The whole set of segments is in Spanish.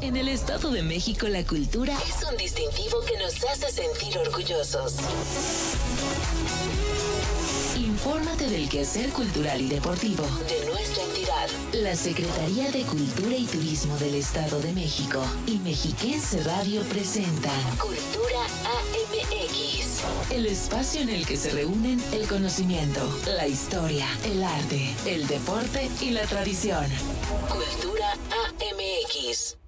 En el Estado de México la cultura es un distintivo que nos hace sentir orgullosos. Infórmate del quehacer cultural y deportivo de nuestra entidad. La Secretaría de Cultura y Turismo del Estado de México y Mexiquense Radio presentan Cultura AMX. El espacio en el que se reúnen el conocimiento, la historia, el arte, el deporte y la tradición. Cultura AMX.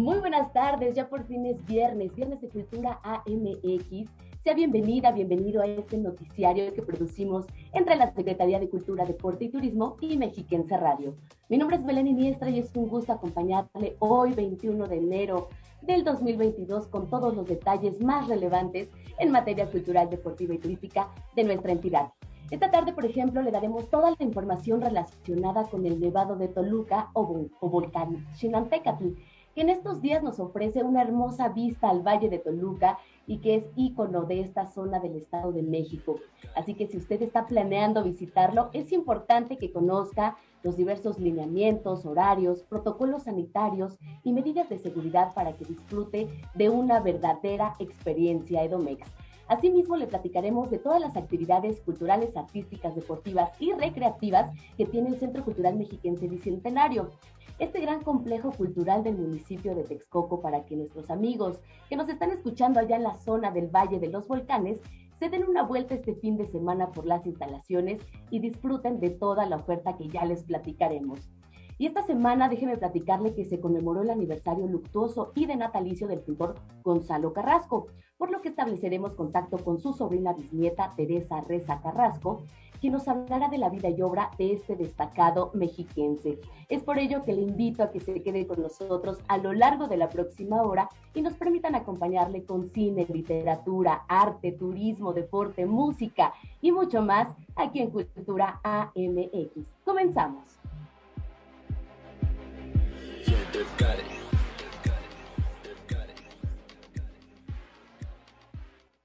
Muy buenas tardes, ya por fin es viernes, viernes de Cultura AMX. Sea bienvenida, bienvenido a este noticiario que producimos entre la Secretaría de Cultura, Deporte y Turismo y Mexiquense Radio. Mi nombre es Belén Iniestra y es un gusto acompañarle hoy, 21 de enero del 2022, con todos los detalles más relevantes en materia cultural, deportiva y turística de nuestra entidad. Esta tarde, por ejemplo, le daremos toda la información relacionada con el Nevado de Toluca o, volcán Chinantecatl que en estos días nos ofrece una hermosa vista al Valle de Toluca y que es ícono de esta zona del Estado de México. Así que si usted está planeando visitarlo, es importante que conozca los diversos lineamientos, horarios, protocolos sanitarios y medidas de seguridad para que disfrute de una verdadera experiencia Edomex. Asimismo, le platicaremos de todas las actividades culturales, artísticas, deportivas y recreativas que tiene el Centro Cultural Mexiquense Bicentenario este gran complejo cultural del municipio de Texcoco para que nuestros amigos que nos están escuchando allá en la zona del Valle de los Volcanes se den una vuelta este fin de semana por las instalaciones y disfruten de toda la oferta que ya les platicaremos. Y esta semana déjeme platicarle que se conmemoró el aniversario luctuoso y de natalicio del pintor Gonzalo Carrasco, por lo que estableceremos contacto con su sobrina bisnieta Teresa Reza Carrasco, quien nos hablará de la vida y obra de este destacado mexiquense. Es por ello que le invito a que se quede con nosotros a lo largo de la próxima hora y nos permitan acompañarle con cine, literatura, arte, turismo, deporte, música y mucho más aquí en Cultura AMX. Comenzamos.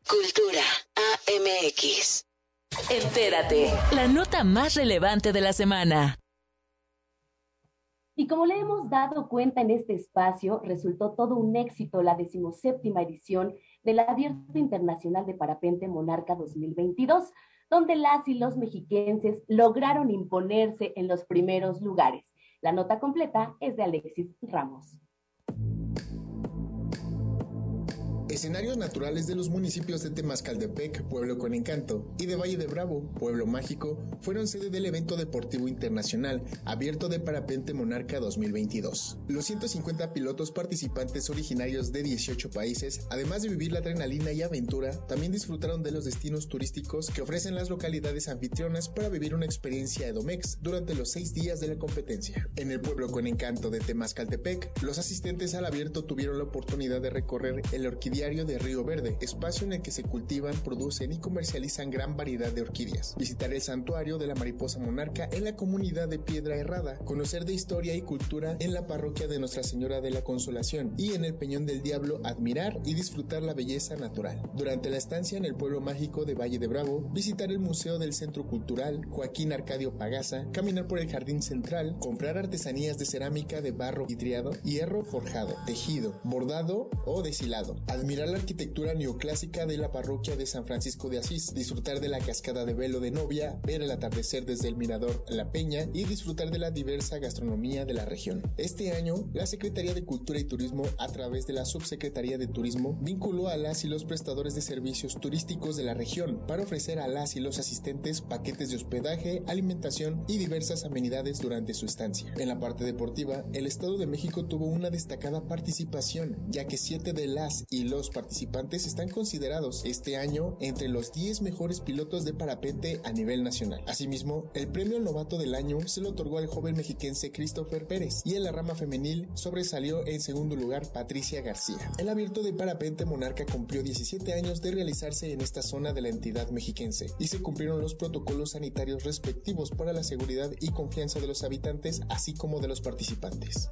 Cultura AMX. Entérate, la nota más relevante de la semana. Y como le hemos dado cuenta en este espacio, resultó todo un éxito la decimoséptima edición del Abierto Internacional de Parapente Monarca 2022, donde las y los mexiquenses lograron imponerse en los primeros lugares. La nota completa es de Alexis Ramos. Escenarios naturales de los municipios de Temascaldepec, Pueblo con Encanto, y de Valle de Bravo, Pueblo Mágico, fueron sede del evento deportivo internacional abierto de Parapente Monarca 2022. Los 150 pilotos participantes originarios de 18 países, además de vivir la adrenalina y aventura, también disfrutaron de los destinos turísticos que ofrecen las localidades anfitrionas para vivir una experiencia Edomex durante los seis días de la competencia. En el Pueblo con Encanto de Temascaltepec, los asistentes al abierto tuvieron la oportunidad de recorrer el orquídea de Río Verde, espacio en el que se cultivan, producen y comercializan gran variedad de orquídeas. Visitar el santuario de la mariposa monarca en la comunidad de Piedra Herrada, conocer de historia y cultura en la parroquia de Nuestra Señora de la Consolación y en el Peñón del Diablo admirar y disfrutar la belleza natural. Durante la estancia en el pueblo mágico de Valle de Bravo, visitar el Museo del Centro Cultural Joaquín Arcadio Pagaza, caminar por el Jardín Central, comprar artesanías de cerámica de barro vidriado, hierro forjado, tejido, bordado o deshilado, admirar la arquitectura neoclásica de la parroquia de San Francisco de Asís, disfrutar de la cascada de velo de novia, ver el atardecer desde el mirador La Peña y disfrutar de la diversa gastronomía de la región. Este año, la Secretaría de Cultura y Turismo, a través de la Subsecretaría de Turismo, vinculó a las y los prestadores de servicios turísticos de la región para ofrecer a las y los asistentes paquetes de hospedaje, alimentación y diversas amenidades durante su estancia. En la parte deportiva, el Estado de México tuvo una destacada participación, ya que siete de las y los participantes están considerados este año entre los 10 mejores pilotos de parapente a nivel nacional. Asimismo, el premio novato del año se lo otorgó al joven mexiquense Christopher Pérez y en la rama femenil sobresalió en segundo lugar Patricia García. El abierto de parapente Monarca cumplió 17 años de realizarse en esta zona de la entidad mexiquense y se cumplieron los protocolos sanitarios respectivos para la seguridad y confianza de los habitantes así como de los participantes.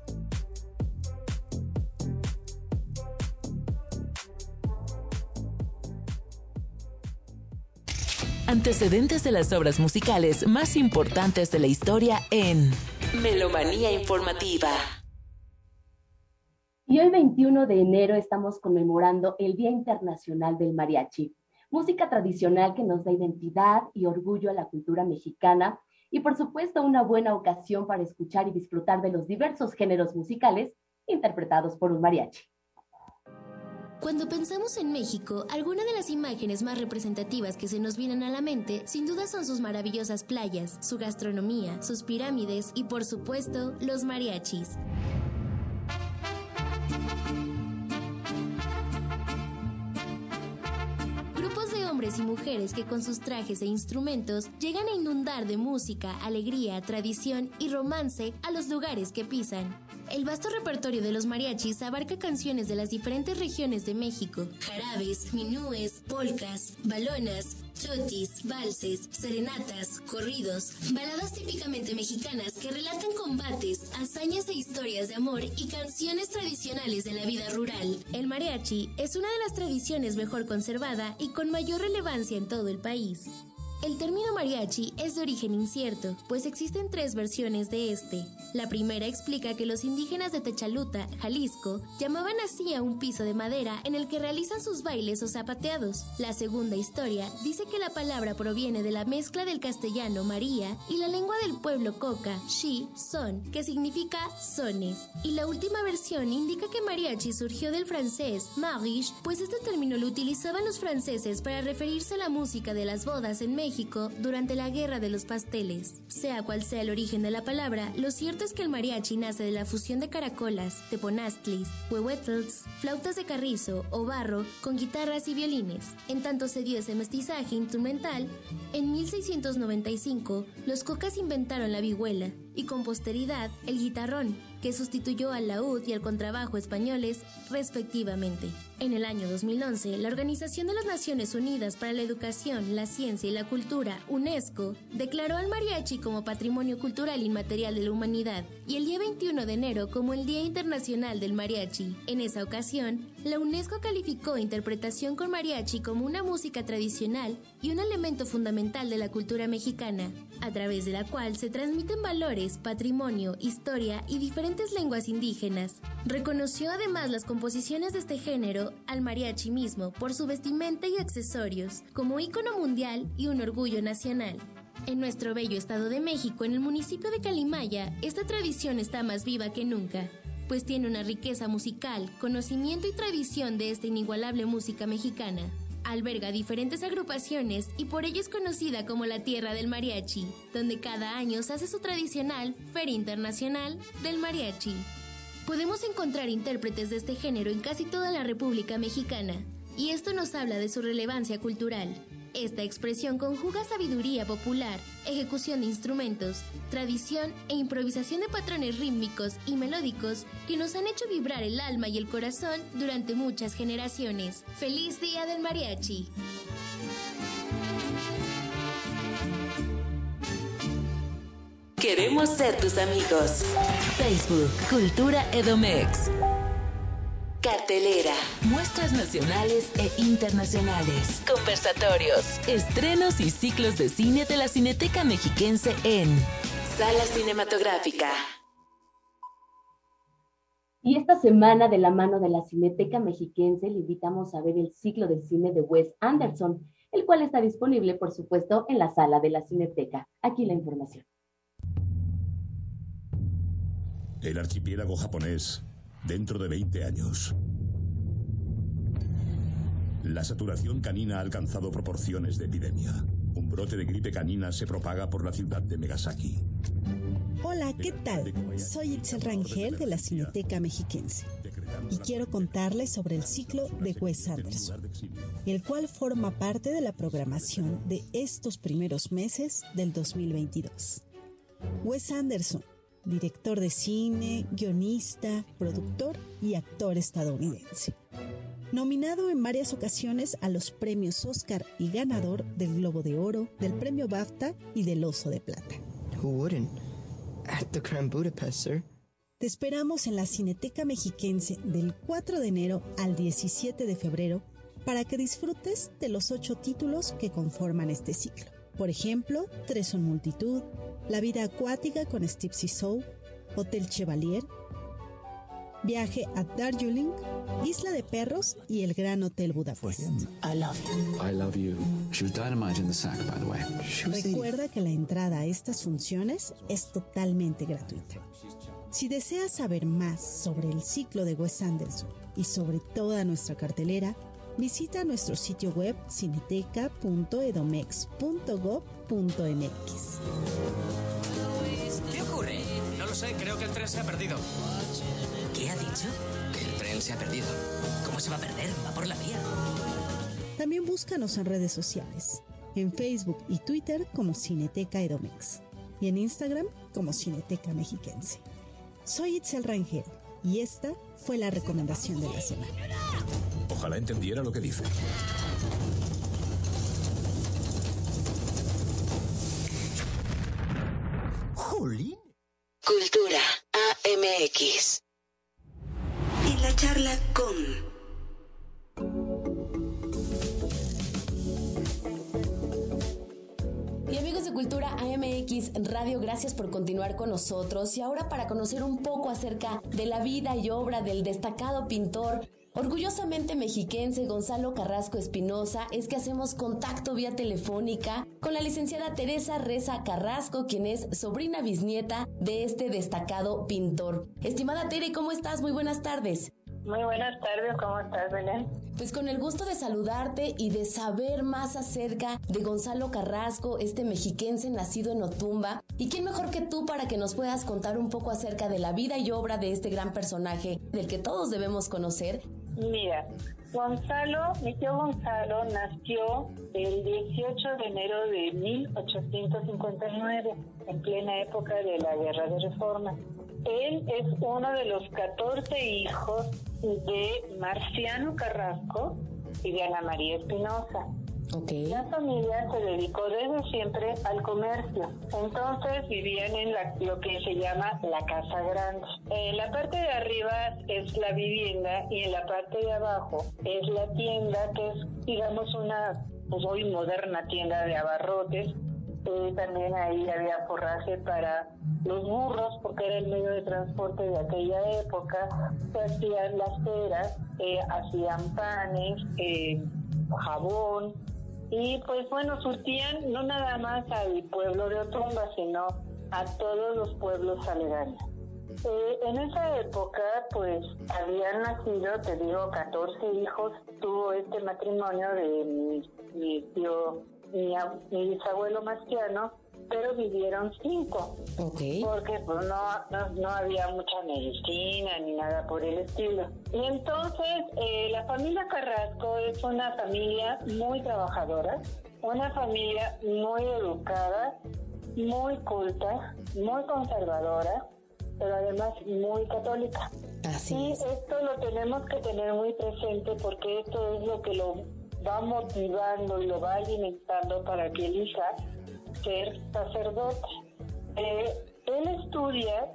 Antecedentes de las obras musicales más importantes de la historia en Melomanía Informativa. Y hoy 21 de enero estamos conmemorando el Día Internacional del Mariachi, música tradicional que nos da identidad y orgullo a la cultura mexicana y por supuesto una buena ocasión para escuchar y disfrutar de los diversos géneros musicales interpretados por un mariachi. Cuando pensamos en México, algunas de las imágenes más representativas que se nos vienen a la mente, sin duda son sus maravillosas playas, su gastronomía, sus pirámides y por supuesto, los mariachis. Y mujeres que con sus trajes e instrumentos llegan a inundar de música, alegría, tradición y romance a los lugares que pisan. El vasto repertorio de los mariachis abarca canciones de las diferentes regiones de México, jarabes, minúes, polcas, balonas, chotis, valses, serenatas, corridos, baladas típicamente mexicanas que relatan combates, hazañas e historias de amor y canciones tradicionales de la vida rural. El mariachi es una de las tradiciones mejor conservada y con mayor relevancia en todo el país. El término mariachi es de origen incierto, pues existen tres versiones de este. La primera explica que los indígenas de Techaluta, Jalisco, llamaban así a un piso de madera en el que realizan sus bailes o zapateados. La segunda historia dice que la palabra proviene de la mezcla del castellano María y la lengua del pueblo coca, shi, son, que significa sones. Y la última versión indica que mariachi surgió del francés mariage, pues este término lo utilizaban los franceses para referirse a la música de las bodas en México durante la Guerra de los Pasteles. Sea cual sea el origen de la palabra, lo cierto es que el mariachi nace de la fusión de caracolas, teponastlis, huehuetls, flautas de carrizo o barro con guitarras y violines. En tanto se dio ese mestizaje instrumental, en 1695 los cocas inventaron la vihuela y con posteridad el guitarrón, que sustituyó al laúd y al contrabajo españoles respectivamente. En el año 2011, la Organización de las Naciones Unidas para la Educación, la Ciencia y la Cultura, UNESCO, declaró al mariachi como Patrimonio Cultural Inmaterial de la Humanidad y el día 21 de enero como el Día Internacional del Mariachi. En esa ocasión, la UNESCO calificó interpretación con mariachi como una música tradicional y un elemento fundamental de la cultura mexicana, a través de la cual se transmiten valores, patrimonio, historia y diferentes lenguas indígenas. Reconoció además las composiciones de este género al mariachi mismo por su vestimenta y accesorios, como ícono mundial y un orgullo nacional. En nuestro bello estado de México, en el municipio de Calimaya, esta tradición está más viva que nunca, pues tiene una riqueza musical, conocimiento y tradición de esta inigualable música mexicana. Alberga diferentes agrupaciones y por ello es conocida como la Tierra del Mariachi, donde cada año se hace su tradicional Feria Internacional del Mariachi. Podemos encontrar intérpretes de este género en casi toda la República Mexicana, y esto nos habla de su relevancia cultural. Esta expresión conjuga sabiduría popular, ejecución de instrumentos, tradición e improvisación de patrones rítmicos y melódicos que nos han hecho vibrar el alma y el corazón durante muchas generaciones. ¡Feliz Día del Mariachi! Queremos ser tus amigos. Facebook, Cultura Edomex. Cartelera. Muestras nacionales e internacionales. Conversatorios. Estrenos y ciclos de cine de la Cineteca Mexiquense en Sala Cinematográfica. Y esta semana, de la mano de la Cineteca Mexiquense, le invitamos a ver el ciclo de cine de Wes Anderson, el cual está disponible, por supuesto, en la sala de la Cineteca. Aquí la información. El archipiélago japonés dentro de 20 años. La saturación canina ha alcanzado proporciones de epidemia. Un brote de gripe canina se propaga por la ciudad de Megasaki. Hola, ¿qué tal? Soy Itzel Rangel de la Cineteca Mexiquense y quiero contarles sobre el ciclo de Wes Anderson, el cual forma parte de la programación de estos primeros meses del 2022. Wes Anderson, director de cine, guionista, productor y actor estadounidense. Nominado en varias ocasiones a los premios Oscar y ganador del Globo de Oro, del Premio BAFTA y del Oso de Plata. Te esperamos en la Cineteca Mexiquense del 4 de enero al 17 de febrero para que disfrutes de los ocho títulos que conforman este ciclo. Por ejemplo, Tres son multitud, La vida acuática con Steve Sisow, Hotel Chevalier, Viaje a Darjeeling, Isla de Perros y el Gran Hotel Budapest. I love you. I love you. She was dynamite in the sack, by the way. Recuerda que la entrada a estas funciones es totalmente gratuita. Si deseas saber más sobre el ciclo de Wes Anderson y sobre toda nuestra cartelera, visita nuestro sitio web ¿Qué ocurre? No lo sé, creo que el tren se ha perdido. ¿Qué ha dicho? Que el tren se ha perdido. ¿Cómo se va a perder? Va por la vía. También búscanos en redes sociales, en Facebook y Twitter como Cineteca Edomex y en Instagram como Cineteca Mexiquense. Soy Itzel Rangel y esta fue la recomendación de la semana. Ojalá entendiera lo que dice. Jolín. Cultura AMX. En la charla con... Y amigos de Cultura AMX Radio, gracias por continuar con nosotros. Y ahora para conocer un poco acerca de la vida y obra del destacado pintor Orgullosamente mexiquense Gonzalo Carrasco Espinosa es que hacemos contacto vía telefónica con la licenciada Teresa Reza Carrasco, quien es sobrina bisnieta de este destacado pintor. Estimada Tere, ¿cómo estás? Muy buenas tardes. Muy buenas tardes, ¿cómo estás, Belén? Pues con el gusto de saludarte y de saber más acerca de Gonzalo Carrasco, este mexiquense nacido en Otumba. ¿Y quién mejor que tú para que nos puedas contar un poco acerca de la vida y obra de este gran personaje del que todos debemos conocer? Mira, Gonzalo, mi tío Gonzalo nació el 18 de enero de 1859, en plena época de la Guerra de Reforma. Él es uno de los 14 hijos de Marciano Carrasco y de Ana María Espinosa. La familia se dedicó desde siempre al comercio. Entonces vivían en la, lo que se llama la casa grande. En la parte de arriba es la vivienda y en la parte de abajo es la tienda que es, digamos, una pues hoy moderna tienda de abarrotes. Eh, también ahí había forraje para los burros, porque era el medio de transporte de aquella época. Se hacían las ceras, eh, hacían panes, eh, jabón, y pues bueno, surtían no nada más al pueblo de Otumba, sino a todos los pueblos aledaños. Eh, en esa época, pues habían nacido, te digo, 14 hijos. Tuvo este matrimonio de mi, mi tío, mi, mi bisabuelo Mastiano, pero vivieron cinco. Porque pues no, no, había mucha medicina ni nada por el estilo. Y entonces eh, la familia Carrasco es una familia muy trabajadora, una familia muy educada, muy culta, muy conservadora, pero además muy católica. Así y esto lo tenemos que tener muy presente porque esto es lo que lo va motivando y lo va alimentando para que elija ser sacerdote. Eh, él estudia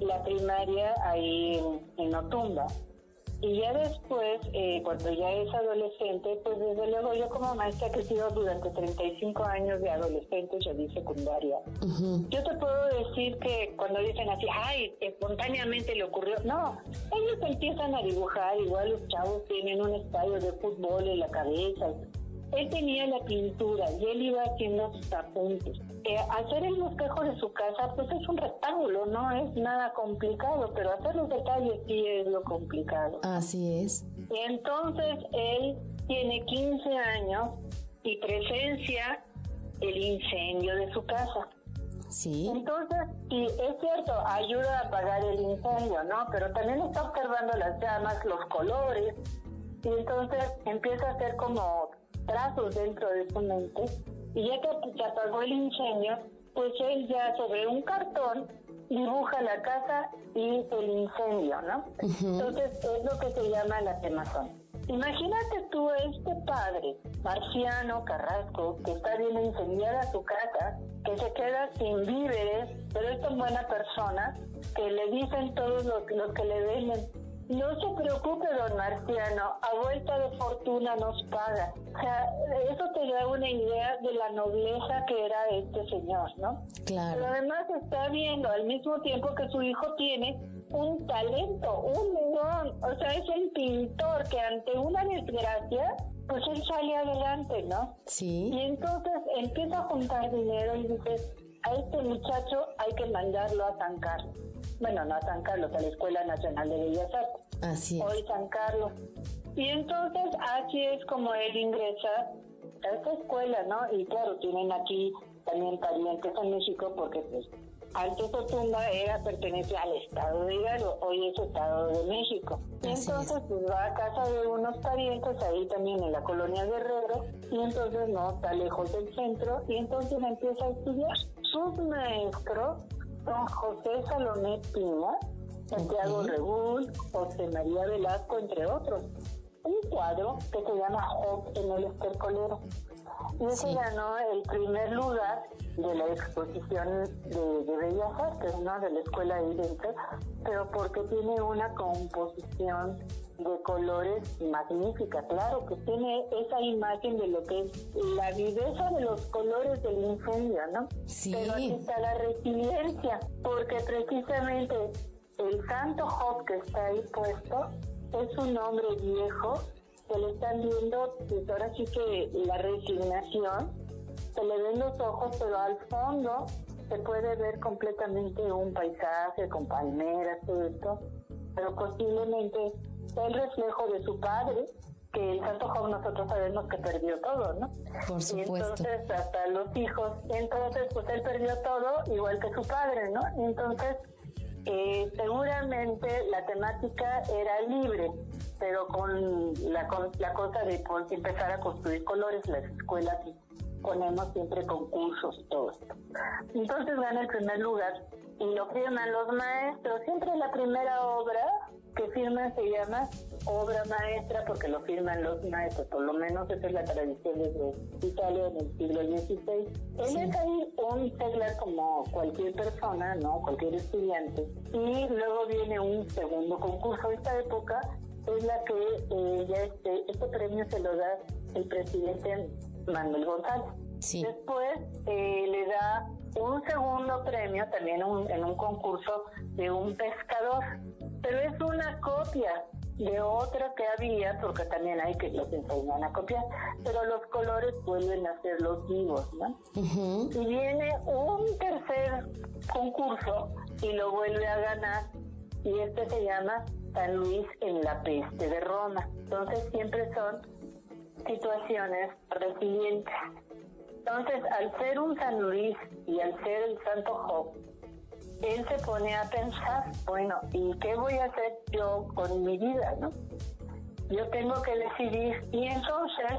la primaria ahí en, Otumba y ya después, eh, cuando ya es adolescente, pues desde luego yo como maestra que he sido durante 35 años de adolescente, yo di secundaria. Yo te puedo decir que cuando dicen así, ay, espontáneamente le ocurrió, no, ellos empiezan a dibujar, igual los chavos tienen un estadio de fútbol en la cabeza, él tenía la pintura y él iba haciendo sus apuntes. Eh, hacer el bosquejo de su casa, pues es un rectángulo, no es nada complicado, pero hacer los detalles sí es lo complicado. Así es. Y entonces él tiene 15 años y presencia el incendio de su casa. Sí. Entonces, sí, es cierto, ayuda a apagar el incendio, ¿no? Pero también está observando las llamas, los colores, y entonces empieza a hacer como trazos dentro de su mente y ya que se apagó el incendio, pues él ya sobre un cartón dibuja la casa y el incendio, ¿no? Entonces es lo que se llama la quemazón. Imagínate tú este padre, Marciano Carrasco, que está bien incendiada su casa, que se queda sin víveres, pero es tan buena persona que le dicen todos los, los que le ven no se preocupe, don Marciano, a vuelta de fortuna nos paga. O sea, eso te da una idea de la nobleza que era este señor, ¿no? Claro. Pero además está viendo al mismo tiempo que su hijo tiene un talento, un don. O sea, es el pintor que ante una desgracia, pues él sale adelante, ¿no? Sí. Y entonces empieza a juntar dinero y dice, a este muchacho hay que mandarlo a San Carlos bueno, no a San Carlos, a la Escuela Nacional de Bellas Artes. Así es. Hoy San Carlos. Y entonces así es como él ingresa a esta escuela, ¿no? Y claro, tienen aquí también parientes en México porque pues antes tumba era pertenece al Estado de Hidalgo, hoy es Estado de México. Y entonces pues va a casa de unos parientes ahí también en la colonia Guerrero y entonces no está lejos del centro y entonces empieza a estudiar. Sus maestros son José Salomé Piña, Santiago Regul, José María Velasco, entre otros. Un cuadro que se llama Hop en el estercolero. Y ese ganó el primer lugar de la exposición de, Bellas Artes, ¿no? De la escuela de pero porque tiene una composición de colores magnífica, claro que tiene esa imagen de lo que es la viveza de los colores del incendio, ¿no? Sí. Pero aquí está la resiliencia, porque precisamente el santo Job que está ahí puesto es un hombre viejo que le están viendo, pues ahora sí que la resignación, se le ven los ojos, pero al fondo se puede ver completamente un paisaje con palmeras, todo esto, pero posiblemente el reflejo de su padre, que el santo Job nosotros sabemos que perdió todo, ¿no? Por supuesto. Y entonces hasta los hijos, entonces pues él perdió todo igual que su padre, ¿no? Entonces eh, seguramente la temática era libre, pero con la, la cosa de pues, empezar a construir colores, las escuelas ponemos siempre concursos y todo esto. Entonces gana el primer lugar y lo firman los maestros. Siempre la primera obra que firman se llama obra maestra porque lo firman los maestros, por lo menos esa es la tradición desde Italia en el siglo XVI. Él es ahí un seglar como cualquier persona, ¿no? Cualquier estudiante. Y luego viene un segundo concurso. Esta época es la que eh, ya este, este premio se lo da el presidente Manuel González. Después eh, le da un segundo premio también en un concurso de un pescador, pero es una copia de otra que había, porque también hay que los enseñan a copiar, pero los colores vuelven a ser los vivos, ¿no? Y viene un tercer concurso y lo vuelve a ganar, y este se llama San Luis en la peste de Roma. Entonces siempre son situaciones resilientes. Entonces, al ser un San Luis y al ser el Santo Job, él se pone a pensar, bueno, ¿y qué voy a hacer yo con mi vida, no? Yo tengo que decidir y entonces,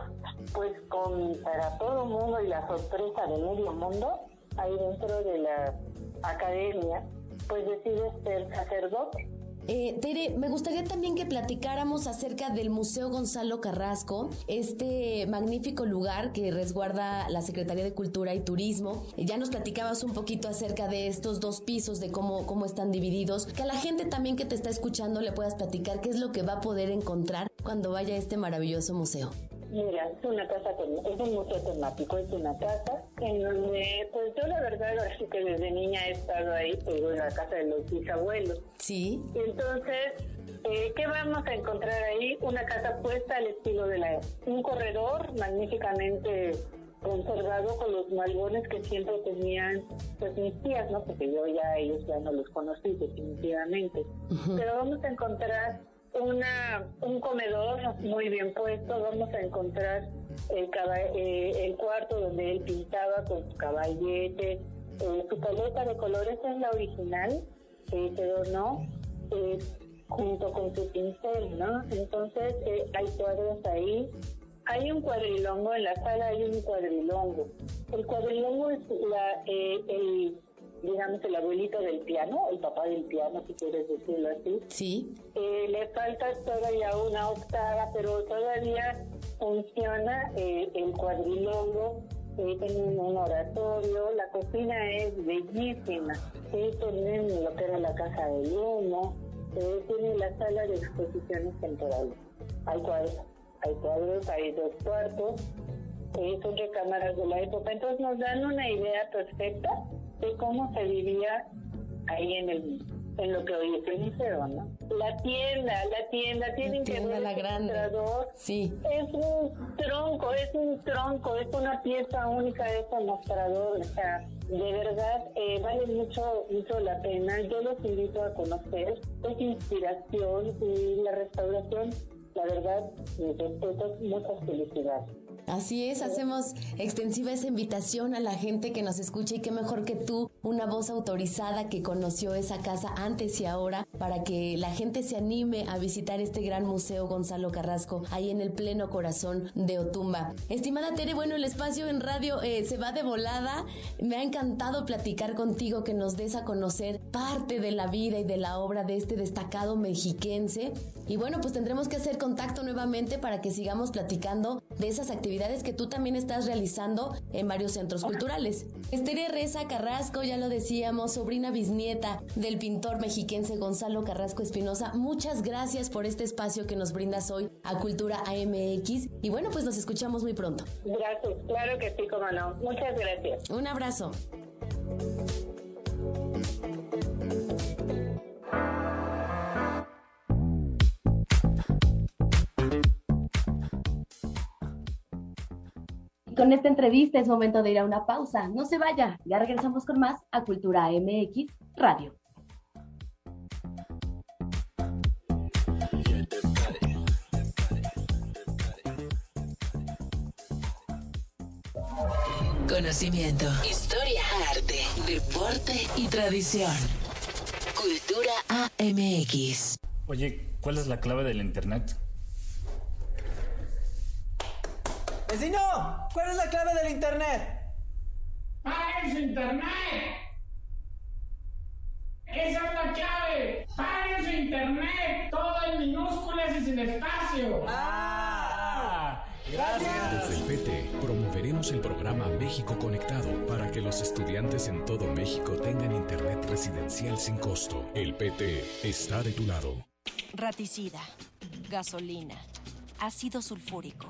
pues con para todo mundo y la sorpresa de medio mundo, ahí dentro de la academia, pues decide ser sacerdote. Eh, Tere, me gustaría también que platicáramos acerca del Museo Gonzalo Carrasco, este magnífico lugar que resguarda la Secretaría de Cultura y Turismo. Ya nos platicabas un poquito acerca de estos dos pisos, de cómo, cómo están divididos. Que a la gente también que te está escuchando le puedas platicar qué es lo que va a poder encontrar cuando vaya a este maravilloso museo. Mira, es una casa, es un museo temático, es una casa en donde, pues yo la verdad, ahora sí que desde niña he estado ahí, pues en la casa de los bisabuelos. Sí. Entonces, eh, ¿qué vamos a encontrar ahí? Una casa puesta al estilo de la... Un corredor magníficamente conservado con los malbones que siempre tenían pues mis tías, ¿no? Porque yo ya ellos ya no los conocí definitivamente. Pero vamos a encontrar una, un comedor muy bien puesto, vamos a encontrar el, eh, el cuarto donde él pintaba con su caballete, eh, su paleta de colores es la original, eh, pero no, junto con su pincel, ¿no? Entonces hay cuadros ahí. Hay un cuadrilongo, en la sala hay un cuadrilongo. El cuadrilongo es la, el digamos, el abuelito del piano, el papá del piano, si quieres decirlo así. Sí. Eh, le falta todavía una octava, pero todavía funciona eh, el cuadrilongo, eh, tienen un oratorio, la cocina es bellísima, sí, tienen lo que era la casa de humo, eh, tiene la sala de exposiciones temporales. Hay cuadros, hay cuadros, hay dos cuartos, eh, son recámaras de la época, entonces nos dan una idea perfecta de cómo se vivía ahí en el en lo que hoy es el museo, ¿no? La tienda, la tienda, tienen que ver la grande. Sí. Es un tronco, es un tronco, es una pieza única de ese mostrador, o sea, de verdad eh, vale mucho, mucho la pena. Yo los invito a conocer, es inspiración y la restauración, la verdad, mis respetos, muchas felicidades. Así es, hacemos extensiva esa invitación a la gente que nos escucha y qué mejor que tú, una voz autorizada que conoció esa casa antes y ahora, para que la gente se anime a visitar este gran museo Gonzalo Carrasco, ahí en el pleno corazón de Otumba. Estimada Tere, bueno, el espacio en radio eh, se va de volada. Me ha encantado platicar contigo, que nos des a conocer parte de la vida y de la obra de este destacado mexiquense. Y bueno, pues tendremos que hacer contacto nuevamente para que sigamos platicando de esas actividades que tú también estás realizando en varios centros culturales. Esteria Reza Carrasco, ya lo decíamos, sobrina bisnieta del pintor mexiquense Gonzalo Carrasco Espinosa, muchas gracias por este espacio que nos brindas hoy a Cultura AMX y bueno, pues nos escuchamos muy pronto. Gracias, claro que sí, como no. Muchas gracias. Un abrazo. Con esta entrevista es momento de ir a una pausa. No se vaya, ya regresamos con más a Cultura MX Radio. Conocimiento, historia, arte, deporte y tradición. Cultura AMX. Oye, ¿cuál es la clave del Internet? ¡Vecino! ¿Cuál es la clave del internet? ¡Paguen su internet! ¡Esa es la clave! ¡Paguen su internet! Todo en minúsculas y sin espacio. ¡Ah! Gracias. Desde el PT promoveremos el programa México Conectado para que los estudiantes en todo México tengan internet residencial sin costo. El PT está de tu lado. Raticida, gasolina, ácido sulfúrico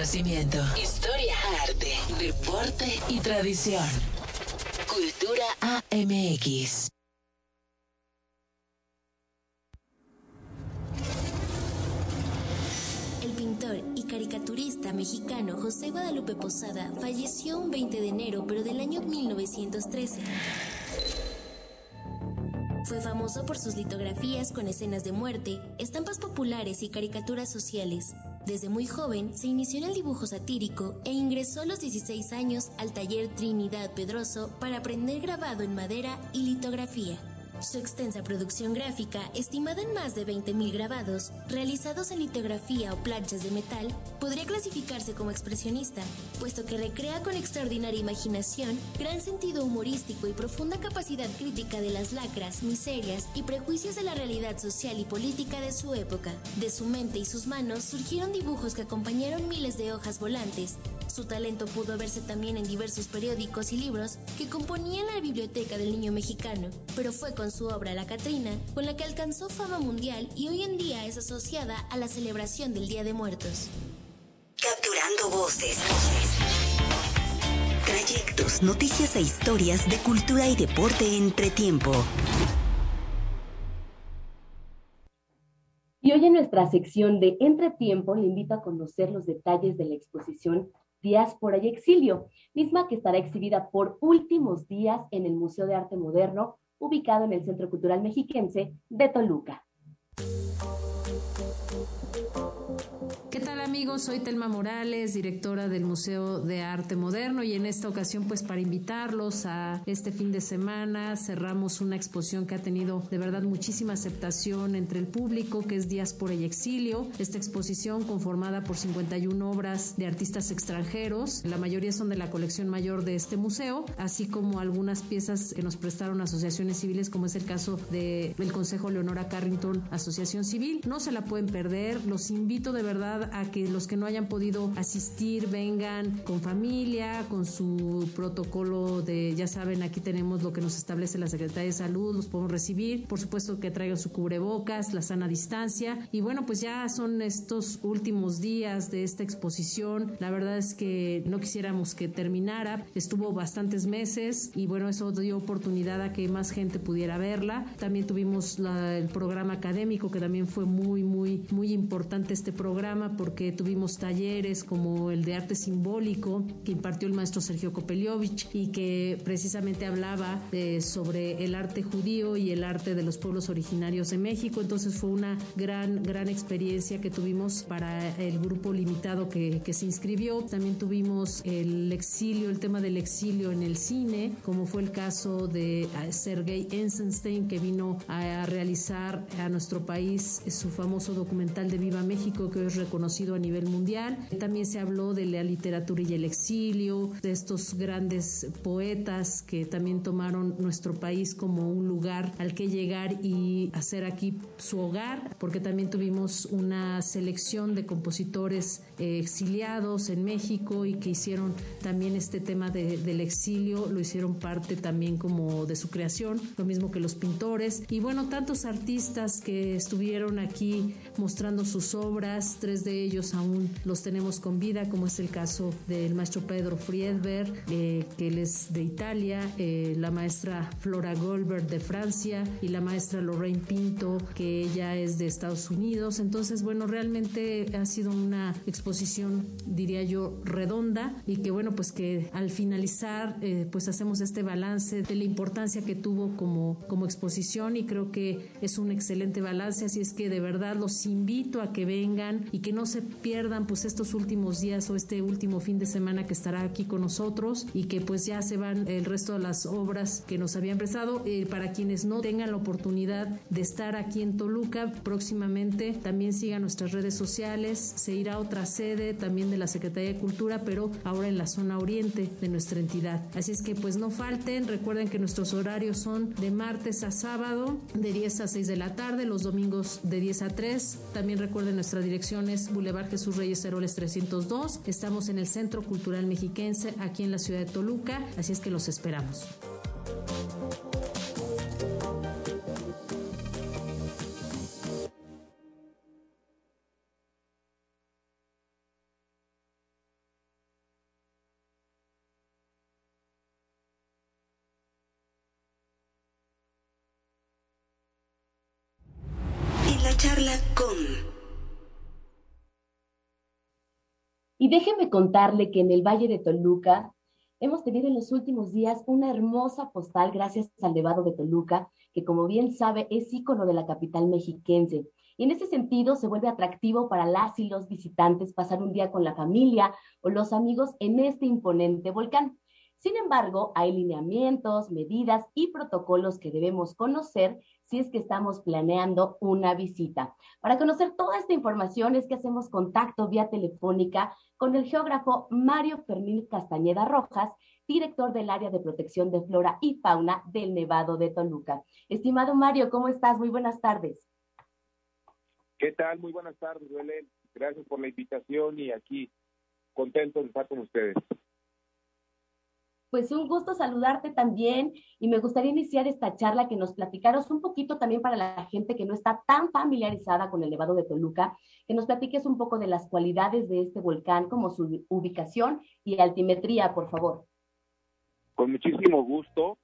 Conocimiento, historia, arte, deporte y tradición. Cultura AMX. y caricaturista mexicano José Guadalupe Posada falleció un 20 de enero, pero del año 1913. Fue famoso por sus litografías con escenas de muerte, estampas populares y caricaturas sociales. Desde muy joven se inició en el dibujo satírico e ingresó a los 16 años al taller Trinidad Pedroso para aprender grabado en madera y litografía. Su extensa producción gráfica, estimada en más de 20.000 grabados, realizados en litografía o planchas de metal, podría clasificarse como expresionista, puesto que recrea con extraordinaria imaginación, gran sentido humorístico y profunda capacidad crítica de las lacras, miserias y prejuicios de la realidad social y política de su época. De su mente y sus manos surgieron dibujos que acompañaron miles de hojas volantes, su talento pudo verse también en diversos periódicos y libros que componían la biblioteca del niño mexicano, pero fue con su obra La Catrina con la que alcanzó fama mundial y hoy en día es asociada a la celebración del Día de Muertos. Capturando voces. Trayectos, noticias e historias de cultura y deporte entre tiempo. Y hoy en nuestra sección de Entretiempo le invito a conocer los detalles de la exposición Diáspora y Exilio, misma que estará exhibida por últimos días en el Museo de Arte Moderno ubicado en el Centro Cultural Mexiquense de Toluca. ¿Qué tal amigos? Soy Telma Morales, directora del Museo de Arte Moderno y en esta ocasión pues para invitarlos a este fin de semana cerramos una exposición que ha tenido de verdad muchísima aceptación entre el público que es Diáspora y Exilio. Esta exposición conformada por 51 obras de artistas extranjeros, la mayoría son de la colección mayor de este museo, así como algunas piezas que nos prestaron asociaciones civiles como es el caso del el Consejo Leonora Carrington Asociación Civil. No se la pueden perder, los invito de verdad a que los que no hayan podido asistir vengan con familia, con su protocolo de, ya saben, aquí tenemos lo que nos establece la Secretaría de Salud, los podemos recibir, por supuesto que traigan su cubrebocas, la sana distancia. Y bueno, pues ya son estos últimos días de esta exposición, la verdad es que no quisiéramos que terminara, estuvo bastantes meses y bueno, eso dio oportunidad a que más gente pudiera verla, también tuvimos el programa académico que también fue muy, muy, muy importante este programa porque tuvimos talleres como el de arte simbólico que impartió el maestro Sergio Kopeliovich y que precisamente hablaba eh, sobre el arte judío y el arte de los pueblos originarios de México. Entonces fue una gran, gran experiencia que tuvimos para el grupo limitado que, que se inscribió. También tuvimos el exilio, el tema del exilio en el cine, como fue el caso de eh, Sergei Eisenstein que vino a, realizar a nuestro país su famoso documental de Viva México que hoy es conocido a nivel mundial. También se habló de la literatura y el exilio, de estos grandes poetas que también tomaron nuestro país como un lugar al que llegar y hacer aquí su hogar, porque también tuvimos una selección de compositores eh, exiliados en México y que hicieron también este tema del exilio, lo hicieron parte también como de su creación, lo mismo que los pintores y bueno, tantos artistas que estuvieron aquí mostrando sus obras, tres de ellos aún los tenemos con vida, como es el caso del maestro Pedro Friedberg, eh, que él es de Italia, eh, la maestra Flora Goldberg de Francia y la maestra Lorraine Pinto, que ella es de Estados Unidos. Entonces, bueno, realmente ha sido una exposición, diría yo, redonda y que bueno, pues que al finalizar, eh, pues hacemos este balance de la importancia que tuvo como, como exposición y creo que es un excelente balance, así es que de verdad los invito a que vengan y que no no se pierdan pues estos últimos días o este último fin de semana que estará aquí con nosotros y que pues ya se van el resto de las obras que nos habían prestado. Eh, para quienes no tengan la oportunidad de estar aquí en Toluca próximamente, también sigan nuestras redes sociales, se irá a otra sede también de la Secretaría de Cultura, pero ahora en la zona oriente de nuestra entidad. Así es que pues no falten, recuerden que nuestros horarios son de martes a sábado, de 10 a 6 de la tarde, los domingos de 10 a 3. También recuerden nuestra dirección es Boulevard Jesús Reyes Heroles 302. Estamos en el Centro Cultural Mexiquense, aquí en la ciudad de Toluca, así es que los esperamos. Déjeme contarle que en el Valle de Toluca hemos tenido en los últimos días una hermosa postal gracias al Nevado de Toluca, que como bien sabe es ícono de la capital mexiquense. Y en ese sentido se vuelve atractivo para las y los visitantes pasar un día con la familia o los amigos en este imponente volcán. Sin embargo, hay lineamientos, medidas y protocolos que debemos conocer si es que estamos planeando una visita. Para conocer toda esta información es que hacemos contacto vía telefónica con el geógrafo Mario Fermín Castañeda Rojas, director del área de protección de flora y fauna del Nevado de Toluca. Estimado Mario, ¿cómo estás? Muy buenas tardes. ¿Qué tal? Muy buenas tardes, Belén. Gracias por la invitación y aquí contento de estar con ustedes. Pues un gusto saludarte también y me gustaría iniciar esta charla que nos platicaros un poquito también para la gente que no está tan familiarizada con el Nevado de Toluca, que nos platiques un poco de las cualidades de este volcán, como su ubicación y altimetría, por favor. Con muchísimo gusto.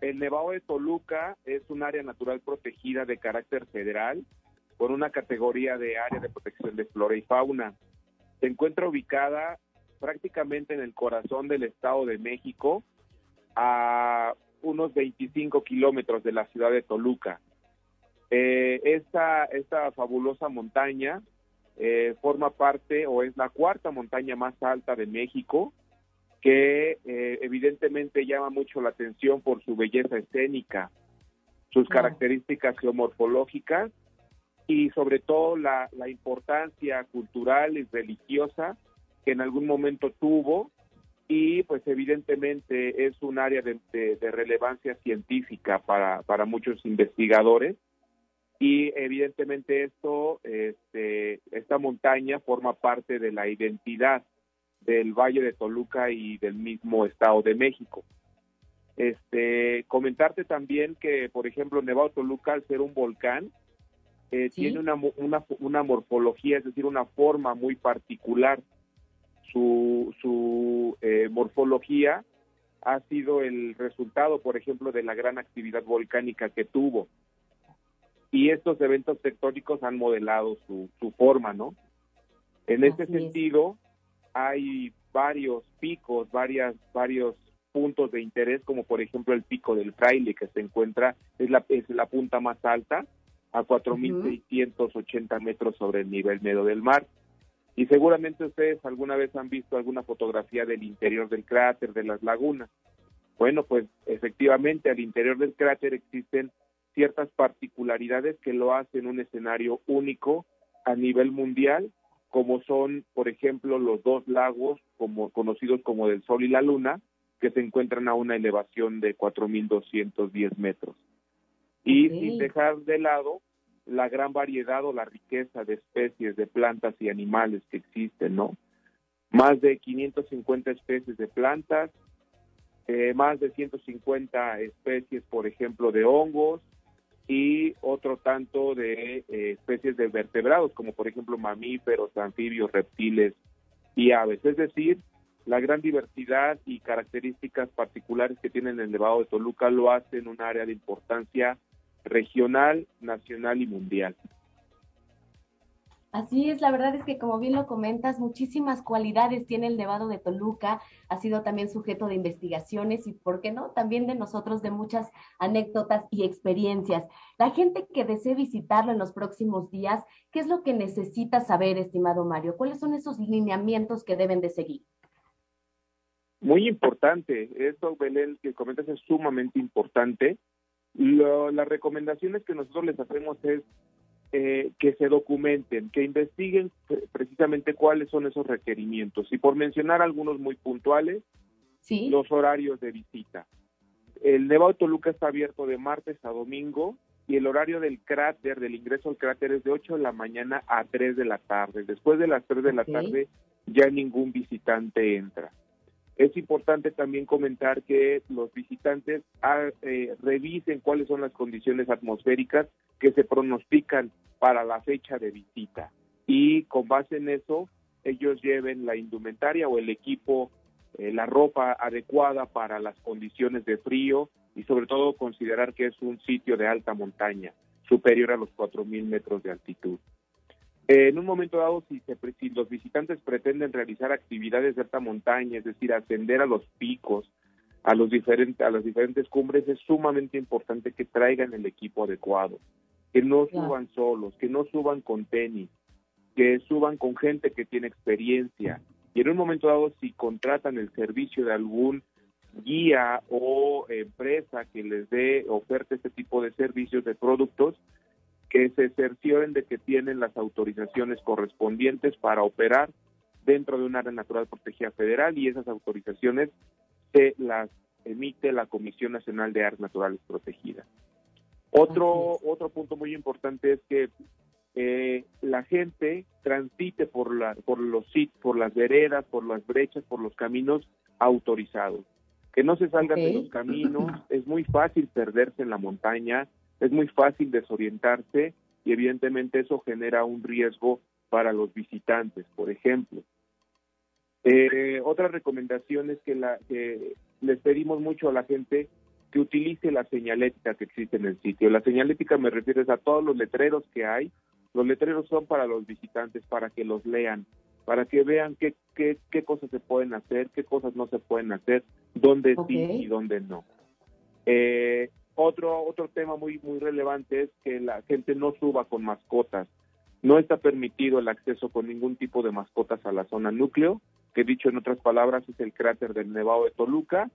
El Nevado de Toluca es un área natural protegida de carácter federal con una categoría de área de protección de flora y fauna. Se encuentra ubicada prácticamente en el corazón del Estado de México, a unos 25 kilómetros de la ciudad de Toluca. Eh, esta, esta fabulosa montaña eh, forma parte o es la cuarta montaña más alta de México, que eh, evidentemente llama mucho la atención por su belleza escénica, sus características geomorfológicas y sobre todo la, la importancia cultural y religiosa que en algún momento tuvo y pues evidentemente es un área de, de, relevancia científica para, para muchos investigadores y evidentemente esto, este, esta montaña forma parte de la identidad del Valle de Toluca y del mismo Estado de México. Este, comentarte también que, por ejemplo, Nevado Toluca, al ser un volcán, eh, tiene una, una, una morfología, es decir, una forma muy particular su, su eh, morfología ha sido el resultado, por ejemplo, de la gran actividad volcánica que tuvo. Y estos eventos tectónicos han modelado su, su forma, ¿no? En este sentido, hay varios picos, varias, varios puntos de interés, como por ejemplo el pico del Fraile, que se encuentra, es la, es la punta más alta, a 4.680 metros sobre el nivel medio del mar. Y seguramente ustedes alguna vez han visto alguna fotografía del interior del cráter, de las lagunas. Bueno, pues efectivamente al interior del cráter existen ciertas particularidades que lo hacen un escenario único a nivel mundial, como son, por ejemplo, los dos lagos como conocidos como del Sol y la Luna, que se encuentran a una elevación de 4.210 metros. Y sin dejar de lado la gran variedad o la riqueza de especies de plantas y animales que existen, ¿no? Más de 550 especies de plantas, eh, más de 150 especies, por ejemplo, de hongos y otro tanto de eh, especies de vertebrados, como por ejemplo mamíferos, anfibios, reptiles y aves. Es decir, la gran diversidad y características particulares que tiene el Nevado de Toluca lo hacen un área de importancia regional, nacional y mundial. Así es, la verdad es que como bien lo comentas, muchísimas cualidades tiene el Nevado de Toluca, ha sido también sujeto de investigaciones y, ¿por qué no?, también de nosotros de muchas anécdotas y experiencias. La gente que desee visitarlo en los próximos días, ¿qué es lo que necesita saber, estimado Mario? ¿Cuáles son esos lineamientos que deben de seguir? Muy importante, esto, Belén, que comentas es sumamente importante lo, las recomendaciones que nosotros les hacemos es eh, que se documenten, que investiguen precisamente cuáles son esos requerimientos. Y por mencionar algunos muy puntuales, los horarios de visita. El Nevado Toluca está abierto de martes a domingo y el horario del cráter, del ingreso al cráter es de 8 de la mañana a 3 de la tarde. Después de las 3 de la tarde ya ningún visitante entra. Es importante también comentar que los visitantes ah, eh, revisen cuáles son las condiciones atmosféricas que se pronostican para la fecha de visita y con base en eso ellos lleven la indumentaria o el equipo, eh, la ropa adecuada para las condiciones de frío y sobre todo considerar que es un sitio de alta montaña, superior a los 4.000 metros de altitud. Eh, en un momento dado, si, si los visitantes pretenden realizar actividades de alta montaña, es decir, ascender a los picos, a, los diferentes, a las diferentes cumbres, es sumamente importante que traigan el equipo adecuado, que no suban solos, que no suban con tenis, que suban con gente que tiene experiencia. Y en un momento dado, si contratan el servicio de algún guía o empresa que les dé, oferte este tipo de servicios, de productos, que se cercioren de que tienen las autorizaciones correspondientes para operar dentro de un área natural protegida federal y esas autorizaciones se las emite la Comisión Nacional de Áreas Naturales Protegidas. Otro, otro punto muy importante es que eh, la gente transite por, la, por los sitios, por las veredas, por las brechas, por los caminos autorizados. Que no se salgan de los caminos, es muy fácil perderse en la montaña, es muy fácil desorientarse y evidentemente eso genera un riesgo para los visitantes, por ejemplo. Eh, otra recomendación es que, la, les pedimos mucho a la gente que utilice la señalética que existe en el sitio. La señalética me refiero a todos los letreros que hay. Los letreros son para los visitantes, para que los lean, para que vean qué, qué, qué cosas se pueden hacer, qué cosas no se pueden hacer, dónde sí y dónde no. Eh, otro, otro tema muy, muy relevante es que la gente no suba con mascotas. No está permitido el acceso con ningún tipo de mascotas a la zona núcleo, que dicho en otras palabras es el cráter del Nevado de Toluca,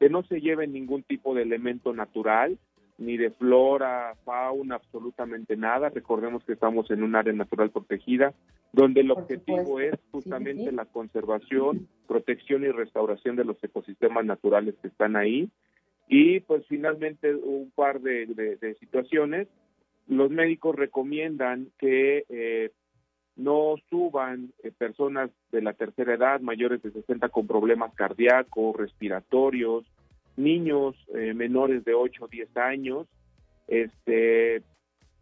que no se lleve ningún tipo de elemento natural, ni de flora, fauna, absolutamente nada. Recordemos que estamos en un área natural protegida, donde el objetivo es justamente la conservación, protección y restauración de los ecosistemas naturales que están ahí. Y pues finalmente un par de, situaciones. Los médicos recomiendan que eh, no suban eh, personas de la tercera edad, mayores de 60 con problemas cardíacos, respiratorios, niños eh, menores de 8 o 10 años, este,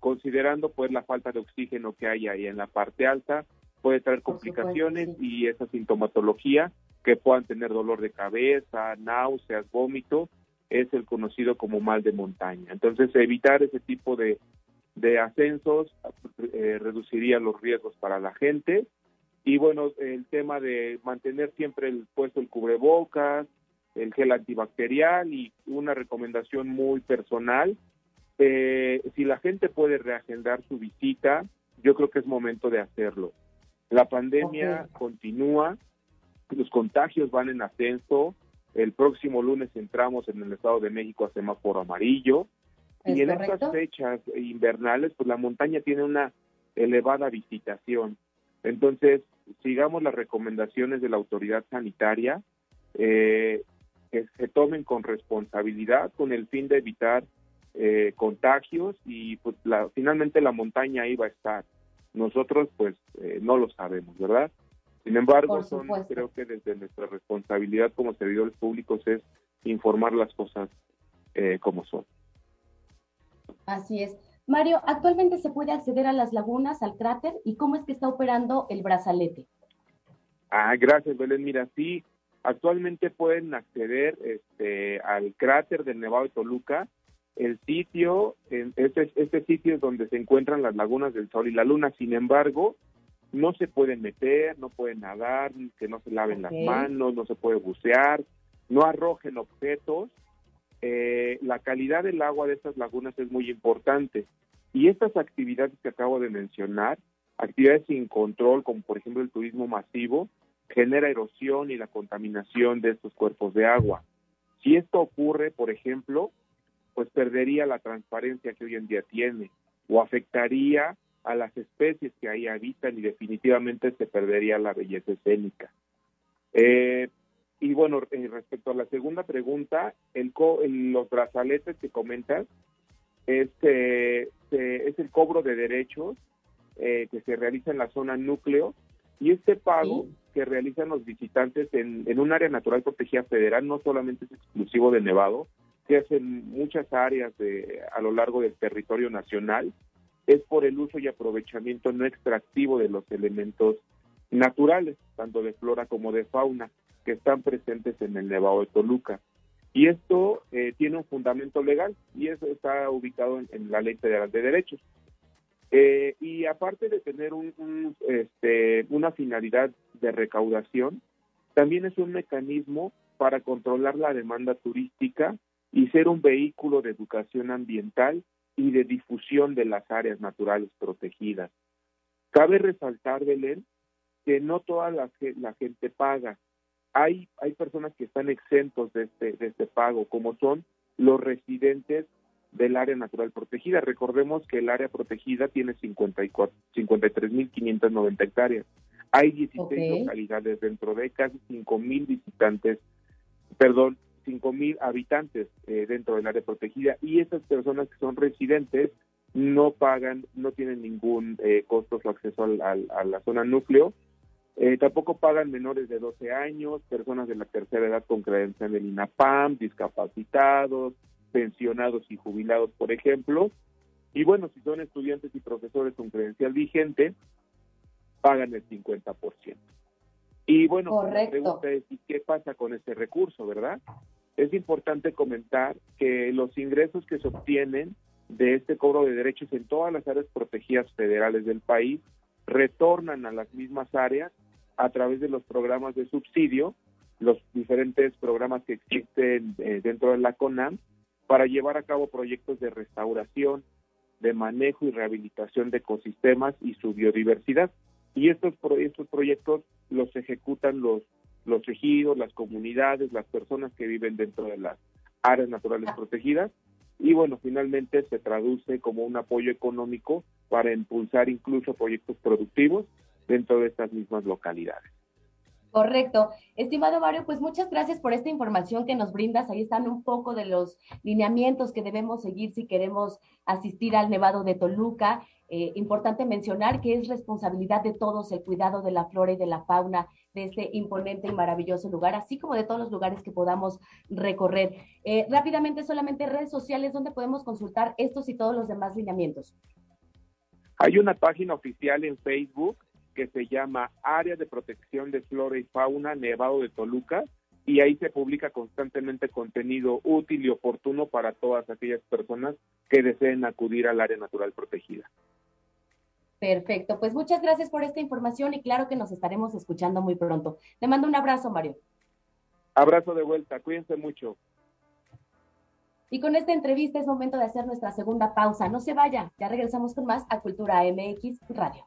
considerando pues la falta de oxígeno que hay ahí en la parte alta, puede traer complicaciones y esa sintomatología que puedan tener dolor de cabeza, náuseas, vómito, es el conocido como mal de montaña. Entonces, evitar ese tipo de, de ascensos eh, reduciría los riesgos para la gente. Y bueno, el tema de mantener siempre el puesto el cubrebocas, el gel antibacterial y una recomendación muy personal. Eh, si la gente puede reagendar su visita, yo creo que es momento de hacerlo. La pandemia continúa, los contagios van en ascenso. El próximo lunes entramos en el Estado de México a semáforo amarillo. Y en estas fechas invernales, pues la montaña tiene una elevada visitación. Entonces, sigamos las recomendaciones de la autoridad sanitaria. Eh, que se tomen con responsabilidad con el fin de evitar eh, contagios y pues la, finalmente la montaña ahí va a estar. Nosotros pues eh, no lo sabemos, ¿verdad? Sin embargo, son, creo que desde nuestra responsabilidad como servidores públicos es informar las cosas eh, como son. Así es. Mario, actualmente se puede acceder a las lagunas, al cráter, ¿y cómo es que está operando el brazalete? Ah, gracias, Belén. Mira, sí, Actualmente pueden acceder este, al cráter del Nevado de Toluca. El sitio, este, este sitio es donde se encuentran las lagunas del Sol y la Luna. Sin embargo, no se pueden meter, no pueden nadar, que no se laven las manos, no se puede bucear, no arrojen objetos. Eh, la calidad del agua de estas lagunas es muy importante. Y estas actividades que acabo de mencionar, actividades sin control, como por ejemplo el turismo masivo, genera erosión y la contaminación de estos cuerpos de agua. Si esto ocurre, por ejemplo, pues perdería la transparencia que hoy en día tiene o afectaría a las especies que ahí habitan y definitivamente se perdería la belleza escénica. Eh, y bueno, eh, respecto a la segunda pregunta, el, los brazaletes que comentas, este, es el cobro de derechos eh, que se realiza en la zona núcleo y este pago que realizan los visitantes en, en un área natural protegida federal no solamente es exclusivo de Nevado, se hacen muchas áreas de, a lo largo del territorio nacional, es por el uso y aprovechamiento no extractivo de los elementos naturales, tanto de flora como de fauna, que están presentes en el Nevado de Toluca. Y esto eh, tiene un fundamento legal y eso está ubicado en la Ley Federal de Derechos. Eh, y aparte de tener un, este, una finalidad de recaudación, también es un mecanismo para controlar la demanda turística y ser un vehículo de educación ambiental y de difusión de las áreas naturales protegidas. Cabe resaltar, Belén, que no toda la, la gente paga. Hay, hay personas que están exentos de este, de este pago, como son los residentes del área natural protegida. Recordemos que el área protegida tiene 53.590 hectáreas. Hay 16 localidades dentro de casi 5.000 visitantes, perdón, 5.000 habitantes eh, dentro del área protegida y esas personas que son residentes no pagan, no tienen ningún eh, costo su acceso al, a la zona núcleo. Eh, tampoco pagan menores de 12 años, personas de la tercera edad con credencial del INAPAM, discapacitados, pensionados y jubilados, por ejemplo. Y bueno, si son estudiantes y profesores con credencial vigente, pagan el 50%. Y bueno, la pregunta es, ¿y qué pasa con ese recurso, verdad? Es importante comentar que los ingresos que se obtienen de este cobro de derechos en todas las áreas protegidas federales del país retornan a las mismas áreas a través de los programas de subsidio, los diferentes programas que existen eh, dentro de la CONAM para llevar a cabo proyectos de restauración, de manejo y rehabilitación de ecosistemas y su biodiversidad. Y estos, estos proyectos los ejecutan los, los ejidos, las comunidades, las personas que viven dentro de las áreas naturales protegidas. Y bueno, finalmente se traduce como un apoyo económico para impulsar incluso proyectos productivos dentro de estas mismas localidades. Correcto. Estimado Mario, pues muchas gracias por esta información que nos brindas. Ahí están un poco de los lineamientos que debemos seguir si queremos asistir al Nevado de Toluca. Eh, importante mencionar que es responsabilidad de todos el cuidado de la flora y de la fauna de este imponente y maravilloso lugar, así como de todos los lugares que podamos recorrer. Eh, rápidamente, solamente redes sociales donde podemos consultar estos y todos los demás lineamientos. Hay una página oficial en Facebook que se llama Área de Protección de Flora y Fauna Nevado de Toluca y ahí se publica constantemente contenido útil y oportuno para todas aquellas personas que deseen acudir al área natural protegida. Perfecto, pues muchas gracias por esta información y claro que nos estaremos escuchando muy pronto. Te mando un abrazo, Mario. Abrazo de vuelta, cuídense mucho. Y con esta entrevista es momento de hacer nuestra segunda pausa. No se vaya, ya regresamos con más a Cultura MX Radio.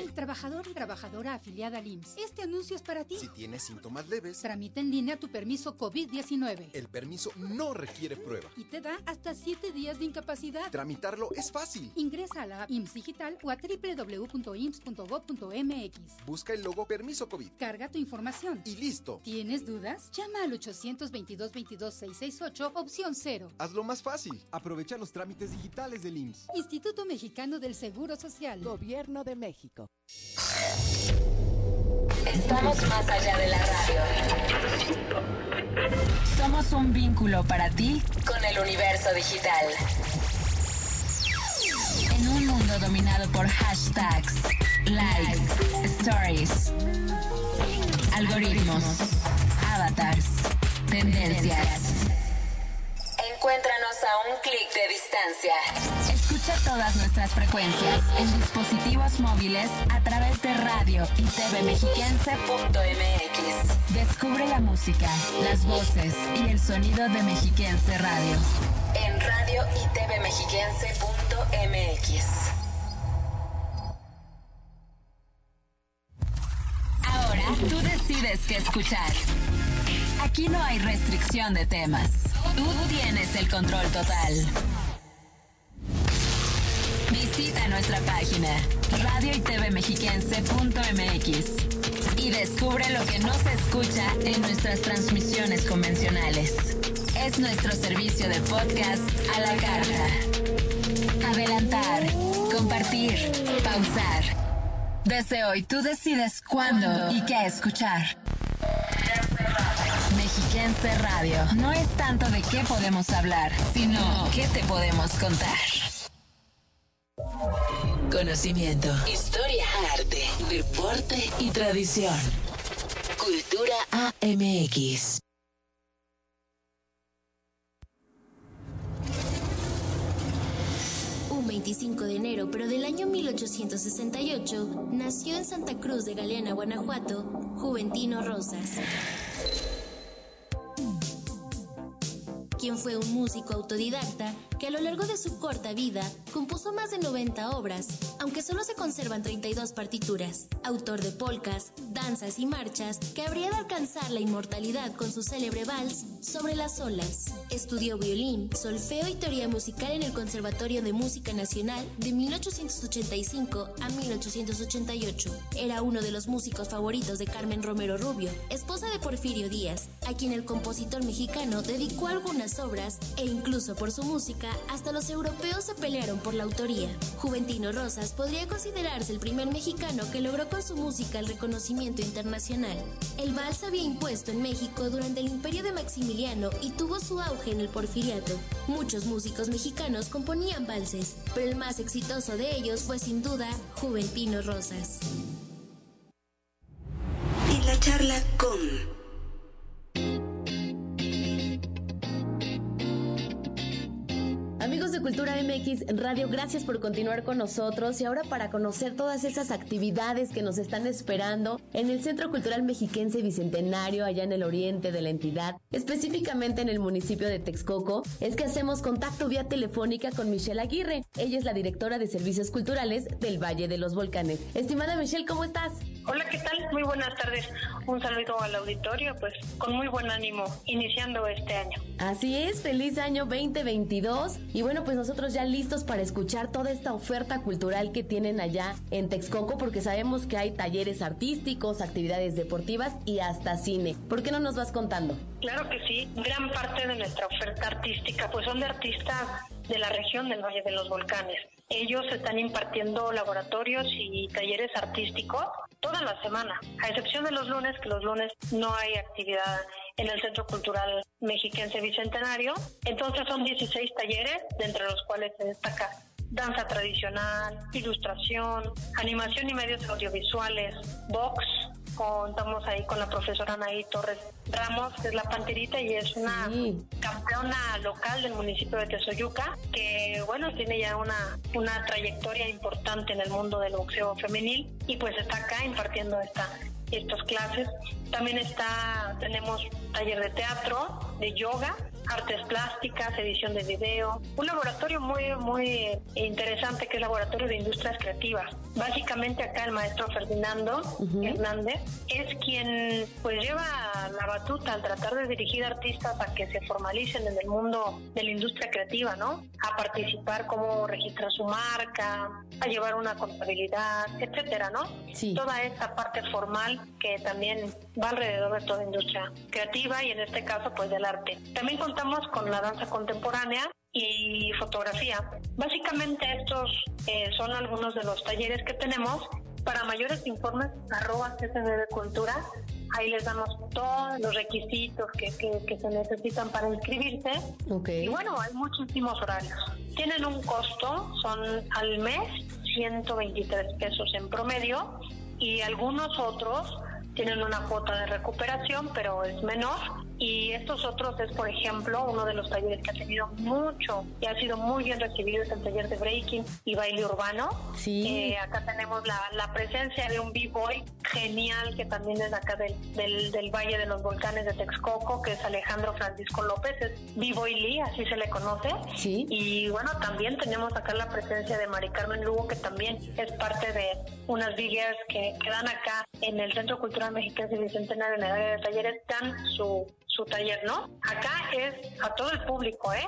El trabajador y trabajadora afiliada al IMSS. Este anuncio es para ti. Si tienes síntomas leves, tramita en línea tu permiso COVID-19. El permiso no requiere prueba. Y te da hasta 7 días de incapacidad. Tramitarlo es fácil. Ingresa a la IMSS Digital o a www.ims.gov.mx. Busca el logo Permiso COVID. Carga tu información. Y listo. ¿Tienes dudas? Llama al 822-22-668, opción 0. Hazlo más fácil. Aprovecha los trámites digitales del IMSS. Instituto Mexicano del Seguro Social. Gobierno de México. Estamos más allá de la radio. Somos un vínculo para ti con el universo digital. En un mundo dominado por hashtags, likes, stories, algoritmos, avatars, tendencias. Encuéntranos a un clic de distancia. Escucha todas nuestras frecuencias en dispositivos móviles a través de radio y tvmexiquense.mx. Descubre la música, las voces y el sonido de Mexiquense Radio en radio y tvmexiquense.mx. Ahora tú decides qué escuchar. Aquí no hay restricción de temas. Tú tienes el control total. Visita nuestra página radio y tvmexiquense.mx y descubre lo que no se escucha en nuestras transmisiones convencionales. Es nuestro servicio de podcast a la carta. Adelantar, compartir, pausar. Desde hoy tú decides cuándo y qué escuchar. Radio. No es tanto de qué podemos hablar, sino qué te podemos contar. Conocimiento, historia, arte, deporte y tradición. Cultura AMX. Un 25 de enero, pero del año 1868, nació en Santa Cruz de Galeana, Guanajuato, Juventino Rosas. Quien fue un músico autodidacta que a lo largo de su corta vida compuso más de 90 obras, aunque solo se conservan 32 partituras. Autor de polcas, danzas y marchas que habría de alcanzar la inmortalidad con su célebre vals Sobre las olas. Estudió violín, solfeo y teoría musical en el Conservatorio de Música Nacional de 1885 a 1888. Era uno de los músicos favoritos de Carmen Romero Rubio, esposa de Porfirio Díaz, a quien el compositor mexicano dedicó algunas obras e incluso por su música hasta los europeos se pelearon por la autoría. Juventino Rosas podría considerarse el primer mexicano que logró con su música el reconocimiento internacional. El vals había impuesto en México durante el imperio de Maximiliano y tuvo su auge en el porfiriato. Muchos músicos mexicanos componían valses, pero el más exitoso de ellos fue sin duda Juventino Rosas. En la charla con because de Cultura MX Radio, gracias por continuar con nosotros y ahora para conocer todas esas actividades que nos están esperando en el Centro Cultural Mexiquense Bicentenario, allá en el oriente de la entidad, específicamente en el municipio de Texcoco, es que hacemos contacto vía telefónica con Michelle Aguirre. Ella es la directora de Servicios Culturales del Valle de los Volcanes. Estimada Michelle, ¿cómo estás? Hola, ¿qué tal? Muy buenas tardes. Un saludo al auditorio, pues con muy buen ánimo, iniciando este año. Así es, feliz año 2022. Y bueno, pues nosotros ya listos para escuchar toda esta oferta cultural que tienen allá en Texcoco, porque sabemos que hay talleres artísticos, actividades deportivas y hasta cine. ¿Por qué no nos vas contando? Claro que sí. Gran parte de nuestra oferta artística, pues son de artistas de la región del Valle de los Volcanes. Ellos están impartiendo laboratorios y talleres artísticos toda la semana, a excepción de los lunes, que los lunes no hay actividad en el Centro Cultural Mexiquense Bicentenario. Entonces son 16 talleres, de entre los cuales se destaca danza tradicional, ilustración, animación y medios audiovisuales, box, contamos ahí con la profesora Anaí Torres Ramos, que es la panterita y es una campeona local del municipio de Tezoyuca, que bueno, tiene ya una, una trayectoria importante en el mundo del boxeo femenil y pues está acá impartiendo esta estas clases. También está, tenemos taller de teatro, de yoga, artes plásticas, edición de video, un laboratorio muy, muy interesante que es el Laboratorio de Industrias Creativas. Básicamente acá el maestro Ferdinando Hernández es quien pues lleva la batuta al tratar de dirigir artistas a que se formalicen en el mundo de la industria creativa, ¿no? A participar, cómo registrar su marca, a llevar una contabilidad, etcétera, ¿no? Toda esta parte formal que también va alrededor de toda industria creativa y en este caso pues del arte. También contamos con la danza contemporánea y fotografía. Básicamente estos eh, son algunos de los talleres que tenemos. Para mayores informes, arroba CCB Cultura, ahí les damos todos los requisitos que, que, se necesitan para inscribirse. Y bueno, hay muchísimos horarios. Tienen un costo, son al mes 123 pesos en promedio y algunos otros tienen una cuota de recuperación, pero es menor. Y estos otros es, por ejemplo, uno de los talleres que ha tenido mucho y ha sido muy bien recibido, es el taller de breaking y baile urbano. Sí. Eh, acá tenemos la, la presencia de un b-boy genial que también es acá del, del, del, Valle de los Volcanes de Texcoco, que es Alejandro Francisco López, es b-boy Lee, así se le conoce. Sí. Y bueno, también tenemos acá la presencia de Mari Carmen Lugo, que también es parte de unas biggers que, que dan acá en el Centro Cultural Mexicano y Bicentenario en el área de talleres, dan su su taller, ¿no? Acá es a todo el público, ¿eh?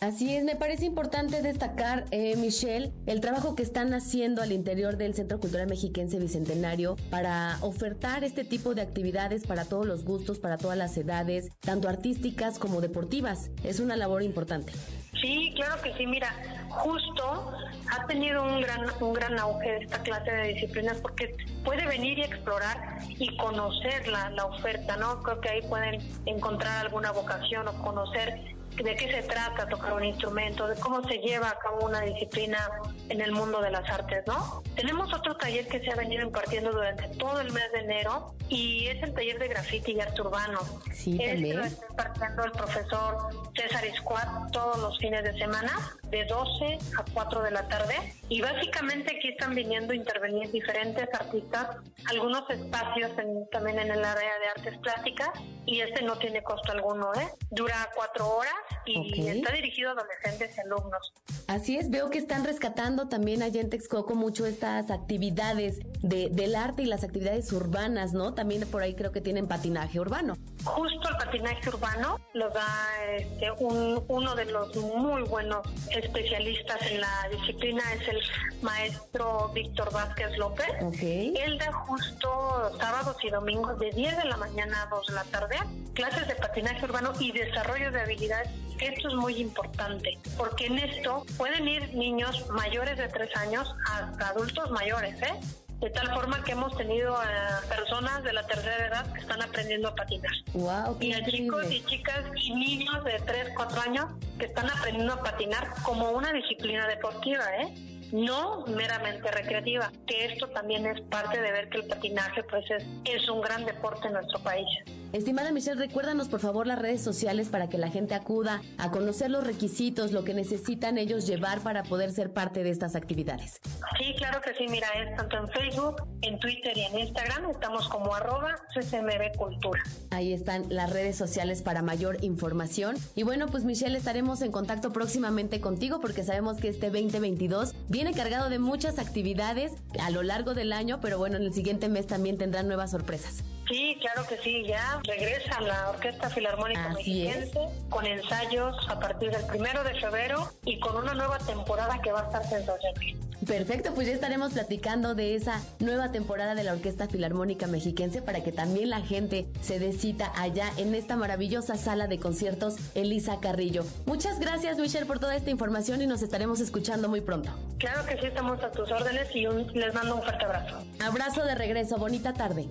Así es, me parece importante destacar, eh, Michelle, el trabajo que están haciendo al interior del Centro Cultural Mexiquense Bicentenario para ofertar este tipo de actividades para todos los gustos, para todas las edades, tanto artísticas como deportivas. Es una labor importante. Sí, claro que sí. Mira, justo ha tenido un gran, un gran auge esta clase de disciplinas porque puede venir y explorar y conocer la, la oferta, ¿no? Creo que ahí pueden encontrar alguna vocación o conocer de qué se trata tocar un instrumento, de cómo se lleva a cabo una disciplina en el mundo de las artes, ¿no? Tenemos otro taller que se ha venido impartiendo durante todo el mes de enero y es el taller de grafiti y arte urbano. Sí, este lo está impartiendo el profesor César Iscuat todos los fines de semana, de 12 a 4 de la tarde. Y básicamente aquí están viniendo a intervenir diferentes artistas, algunos espacios también en el área de artes plásticas y este no tiene costo alguno, ¿eh? Dura cuatro horas y está dirigido a adolescentes y alumnos. Así es, veo que están rescatando también allá en Texcoco mucho estas actividades de, del arte y las actividades urbanas, ¿no? También por ahí creo que tienen patinaje urbano. Justo el patinaje urbano lo da este, un, uno de los muy buenos especialistas en la disciplina, es el maestro Víctor Vázquez López. Él da justo sábados y domingos de 10 de la mañana a 2 de la tarde clases de patinaje urbano y desarrollo de habilidades. Esto es muy importante, porque en esto pueden ir niños mayores de 3 años hasta adultos mayores, ¿eh? de tal forma que hemos tenido a personas de la tercera edad que están aprendiendo a patinar. Wow, y a chicos y chicas y niños de 3, 4 años que están aprendiendo a patinar como una disciplina deportiva, ¿eh? No meramente recreativa, que esto también es parte de ver que el patinaje pues es, es un gran deporte en nuestro país. Estimada Michelle, recuérdanos por favor las redes sociales para que la gente acuda a conocer los requisitos, lo que necesitan ellos llevar para poder ser parte de estas actividades. Sí, claro que sí, mira, es tanto en Facebook, en Twitter y en Instagram, estamos como arroba CCMB Cultura. Ahí están las redes sociales para mayor información. Y bueno, pues Michelle, estaremos en contacto próximamente contigo porque sabemos que este 2022 viene cargado de muchas actividades a lo largo del año, pero bueno, en el siguiente mes también tendrán nuevas sorpresas. Sí, claro que sí, ya regresa la Orquesta Filarmónica Mexiquense con ensayos a partir del primero de febrero y con una nueva temporada que va a estar sensacional. Perfecto, pues ya estaremos platicando de esa nueva temporada de la Orquesta Filarmónica Mexiquense para que también la gente se dé cita allá en esta maravillosa sala de conciertos Elisa Carrillo. Muchas gracias Michelle por toda esta información y nos estaremos escuchando muy pronto. Claro que sí, estamos a tus órdenes y les mando un fuerte abrazo. Abrazo de regreso, bonita tarde.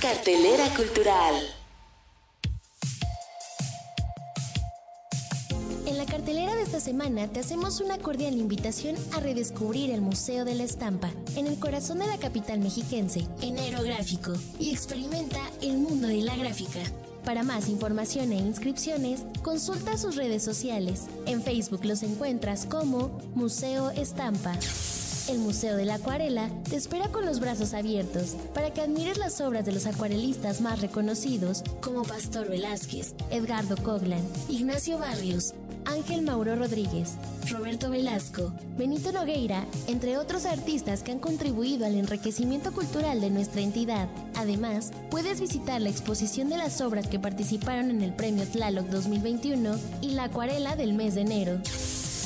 Cartelera Cultural. En la cartelera de esta semana te hacemos una cordial invitación a redescubrir el Museo de la Estampa, en el corazón de la capital mexiquense, en aerográfico, y experimenta el mundo de la gráfica. Para más información e inscripciones, consulta sus redes sociales. En Facebook los encuentras como Museo Estampa. El Museo de la Acuarela te espera con los brazos abiertos para que admires las obras de los acuarelistas más reconocidos como Pastor Velázquez, Edgardo Coglan, Ignacio Barrios, Ángel Mauro Rodríguez, Roberto Velasco, Benito Nogueira, entre otros artistas que han contribuido al enriquecimiento cultural de nuestra entidad. Además, puedes visitar la exposición de las obras que participaron en el Premio Tlaloc 2021 y la acuarela del mes de enero.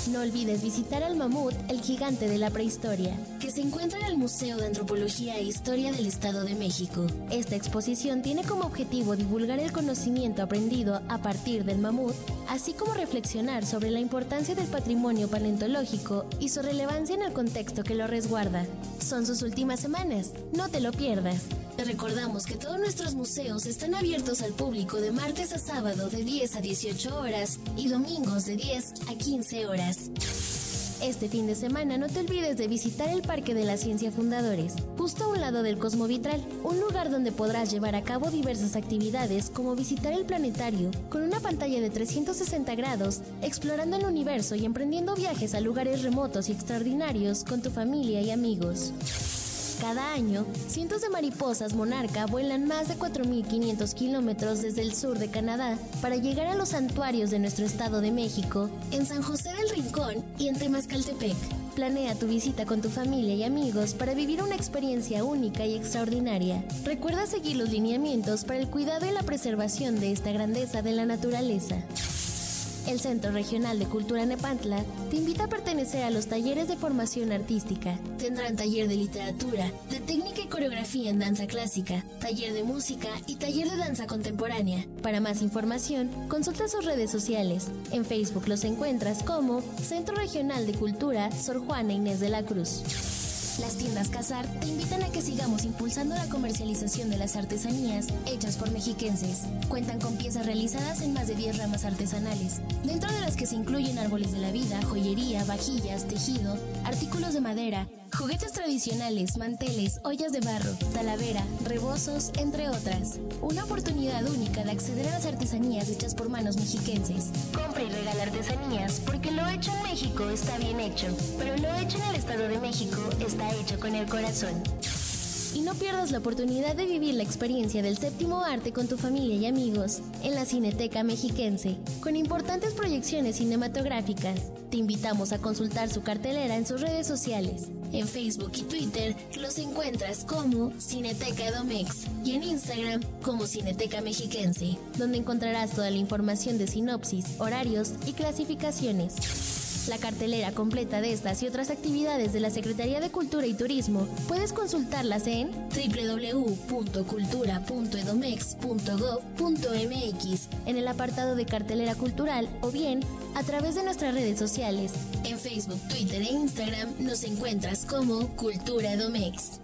No olvides visitar al mamut, el gigante de la prehistoria, que se encuentra en el Museo de Antropología e Historia del Estado de México. Esta exposición tiene como objetivo divulgar el conocimiento aprendido a partir del mamut, así como reflexionar sobre la importancia del patrimonio paleontológico y su relevancia en el contexto que lo resguarda. Son sus últimas semanas, no te lo pierdas. Te recordamos que todos nuestros museos están abiertos al público de martes a sábado de 10 a 18 horas y domingos de 10 a 15 horas. Este fin de semana no te olvides de visitar el Parque de la Ciencia Fundadores, justo a un lado del Cosmovitral, un lugar donde podrás llevar a cabo diversas actividades como visitar el planetario con una pantalla de 360 grados, explorando el universo y emprendiendo viajes a lugares remotos y extraordinarios con tu familia y amigos. Cada año, cientos de mariposas monarca vuelan más de 4.500 kilómetros desde el sur de Canadá para llegar a los santuarios de nuestro estado de México, en San José del Rincón y en Temascaltepec. Planea tu visita con tu familia y amigos para vivir una experiencia única y extraordinaria. Recuerda seguir los lineamientos para el cuidado y la preservación de esta grandeza de la naturaleza. El Centro Regional de Cultura Nepantla te invita a pertenecer a los talleres de formación artística. Tendrán taller de literatura, de técnica y coreografía en danza clásica, taller de música y taller de danza contemporánea. Para más información, consulta sus redes sociales. En Facebook los encuentras como Centro Regional de Cultura Sor Juana Inés de la Cruz. Las tiendas Casar te invitan a que sigamos impulsando la comercialización de las artesanías hechas por mexiquenses. Cuentan con piezas realizadas en más de 10 ramas artesanales, dentro de las que se incluyen árboles de la vida, joyería, vajillas, tejido, artículos de madera, juguetes tradicionales, manteles, ollas de barro, talavera, rebozos, entre otras. Una oportunidad única de acceder a las artesanías hechas por manos mexiquenses. Compra y regala artesanías porque lo hecho en México está bien hecho, pero lo hecho en el Estado de México está hecho con el corazón. Y no pierdas la oportunidad de vivir la experiencia del séptimo arte con tu familia y amigos en la Cineteca Mexiquense, con importantes proyecciones cinematográficas. Te invitamos a consultar su cartelera en sus redes sociales. En Facebook y Twitter los encuentras como Cineteca Edomex y en Instagram como Cineteca Mexiquense, donde encontrarás toda la información de sinopsis, horarios y clasificaciones. La cartelera completa de estas y otras actividades de la Secretaría de Cultura y Turismo puedes consultarlas en www.cultura.edomex.gov.mx en el apartado de cartelera cultural o bien a través de nuestras redes sociales. En Facebook, Twitter e Instagram nos encuentras como Cultura Edomex.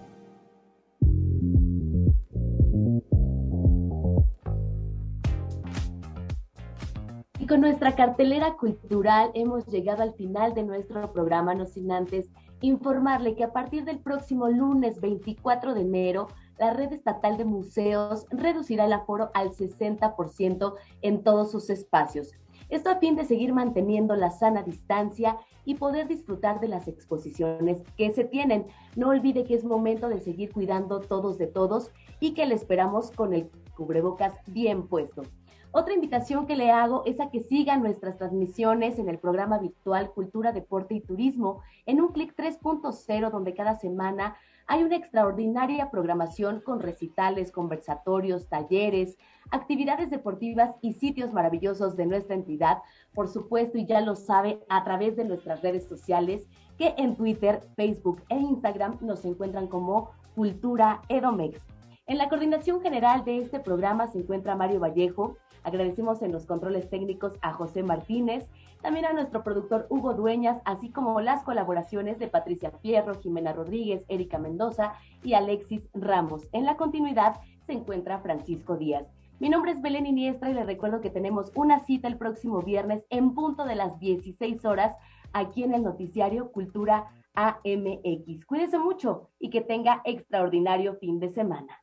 Con nuestra cartelera cultural hemos llegado al final de nuestro programa, no sin antes informarle que a partir del próximo lunes 24 de enero, la red estatal de museos reducirá el aforo al 60% en todos sus espacios. Esto a fin de seguir manteniendo la sana distancia y poder disfrutar de las exposiciones que se tienen. No olvide que es momento de seguir cuidando todos de todos y que le esperamos con el cubrebocas bien puesto. Otra invitación que le hago es a que sigan nuestras transmisiones en el programa virtual Cultura, Deporte y Turismo en un clic 3.0 donde cada semana hay una extraordinaria programación con recitales, conversatorios, talleres, actividades deportivas y sitios maravillosos de nuestra entidad, por supuesto, y ya lo sabe, a través de nuestras redes sociales, que en Twitter, Facebook e Instagram nos encuentran como Cultura Edomex. En la coordinación general de este programa se encuentra Mario Vallejo, Agradecemos en los controles técnicos a José Martínez, también a nuestro productor Hugo Dueñas, así como las colaboraciones de Patricia Fierro, Jimena Rodríguez, Erika Mendoza y Alexis Ramos. En la continuidad se encuentra Francisco Díaz. Mi nombre es Belén Iniestra y les recuerdo que tenemos una cita el próximo viernes en punto de las 16 horas aquí en el noticiario Cultura AMX. Cuídense mucho y que tenga extraordinario fin de semana.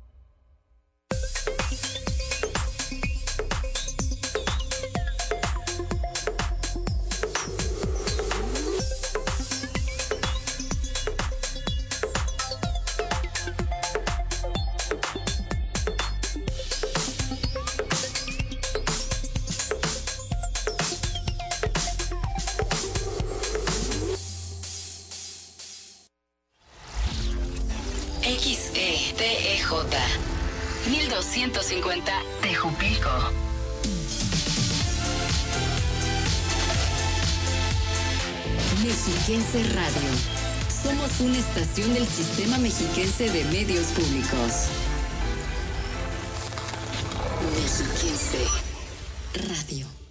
Una estación del Sistema Mexiquense de Medios Públicos. Mexiquense Radio.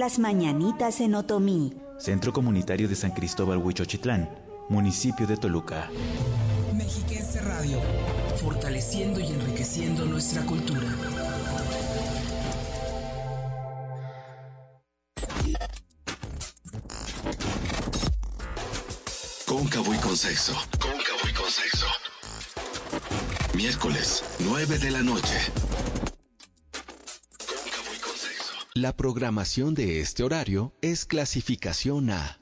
Las Mañanitas en Otomí. Centro Comunitario de San Cristóbal Huichochitlán, municipio de Toluca. Mexiquense Radio, fortaleciendo y enriqueciendo nuestra cultura. Cóncavo y con sexo. Cóncavo y con sexo. Miércoles, 9 de la noche. La programación de este horario es clasificación A.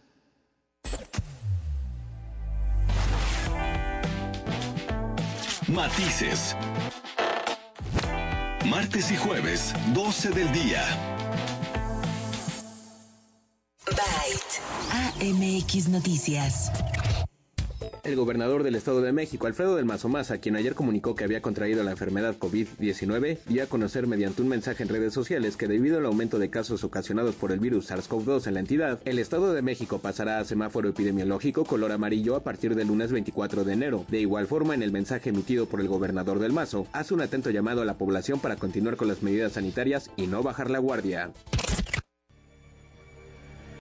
Matices. Martes y jueves, 12 del día. Byte. AMX Noticias. El gobernador del Estado de México, Alfredo del Mazo Maza, quien ayer comunicó que había contraído la enfermedad COVID-19, dio a conocer mediante un mensaje en redes sociales que debido al aumento de casos ocasionados por el virus SARS-CoV-2 en la entidad, el Estado de México pasará a semáforo epidemiológico color amarillo a partir del lunes 24 de enero. De igual forma, en el mensaje emitido por el gobernador del Mazo, hace un atento llamado a la población para continuar con las medidas sanitarias y no bajar la guardia.